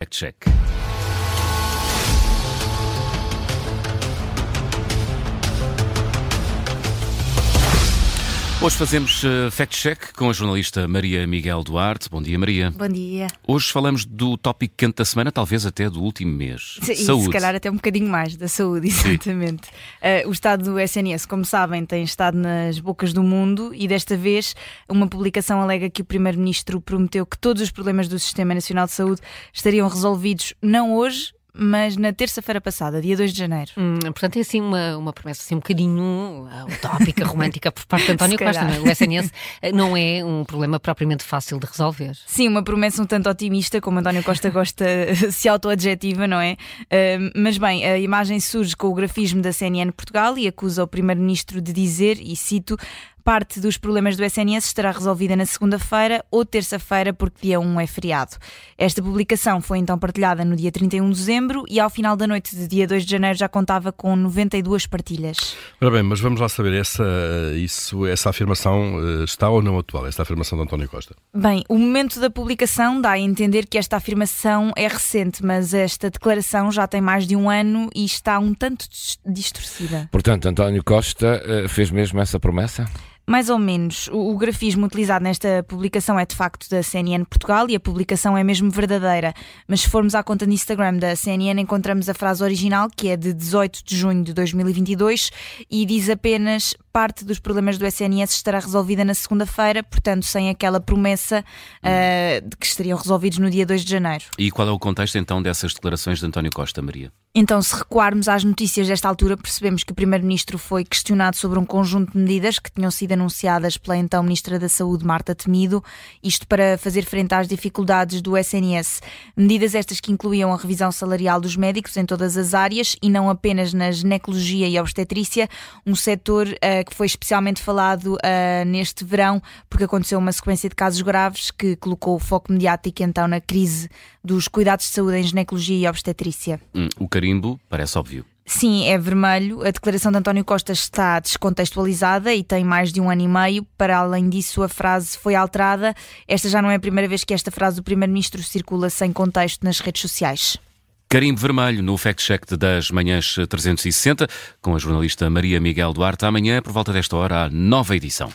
Fact Check. Hoje fazemos uh, fact-check com a jornalista Maria Miguel Duarte. Bom dia, Maria. Bom dia. Hoje falamos do tópico quente da semana, talvez até do último mês. E saúde. se calhar até um bocadinho mais da saúde, exatamente. Uh, o estado do SNS, como sabem, tem estado nas bocas do mundo e desta vez uma publicação alega que o Primeiro-Ministro prometeu que todos os problemas do Sistema Nacional de Saúde estariam resolvidos não hoje, mas na terça-feira passada, dia 2 de janeiro. Hum, portanto, é assim uma, uma promessa assim um bocadinho uh, utópica, romântica por parte de António Costa. Não é? O SNS uh, não é um problema propriamente fácil de resolver. Sim, uma promessa um tanto otimista, como António Costa gosta, se auto-adjetiva, não é? Uh, mas bem, a imagem surge com o grafismo da CNN Portugal e acusa o Primeiro-Ministro de dizer, e cito, parte dos problemas do SNS estará resolvida na segunda-feira ou terça-feira, porque dia 1 é feriado. Esta publicação foi então partilhada no dia 31 de dezembro e ao final da noite de dia 2 de janeiro já contava com 92 partilhas. Ora bem, mas vamos lá saber, essa, isso, essa afirmação eh, está ou não atual, esta afirmação de António Costa? Bem, o momento da publicação dá a entender que esta afirmação é recente, mas esta declaração já tem mais de um ano e está um tanto distorcida. Portanto, António Costa eh, fez mesmo essa promessa? Mais ou menos. O, o, grafismo utilizado nesta publicação é de facto da CNN Portugal e a publicação é mesmo verdadeira. Mas se formos à conta no Instagram da CNN, encontramos a frase original, que é de 18 de junho de 2022, e diz apenas parte dos problemas do SNS estará resolvida na segunda-feira, portanto, sem aquela promessa uh, de que estariam resolvidos no dia 2 de janeiro. E qual é o contexto então dessas declarações de António Costa, Maria? Então, se recuarmos às notícias desta altura, percebemos que o Primeiro-Ministro foi questionado sobre um conjunto de medidas que tinham sido anunciadas pela então Ministra da Saúde, Marta Temido, isto para fazer frente às dificuldades do SNS. Medidas estas que incluíam a revisão salarial dos médicos em todas as áreas e não apenas na ginecologia e obstetrícia, um setor uh, que foi especialmente falado uh, neste verão, porque aconteceu uma sequência de casos graves que colocou o foco mediático então na crise dos cuidados de saúde em ginecologia e obstetrícia. Hum, o carimbo parece óbvio. Sim, é vermelho. A declaração de António Costa está descontextualizada e tem mais de um ano e meio. Para além disso, a frase foi alterada. Esta já não é a primeira vez que esta frase do Primeiro-Ministro circula sem contexto nas redes sociais. Carimbo Vermelho no Fact Check das Manhãs 360, com a jornalista Maria Miguel Duarte. Amanhã, por volta desta hora, a nova edição.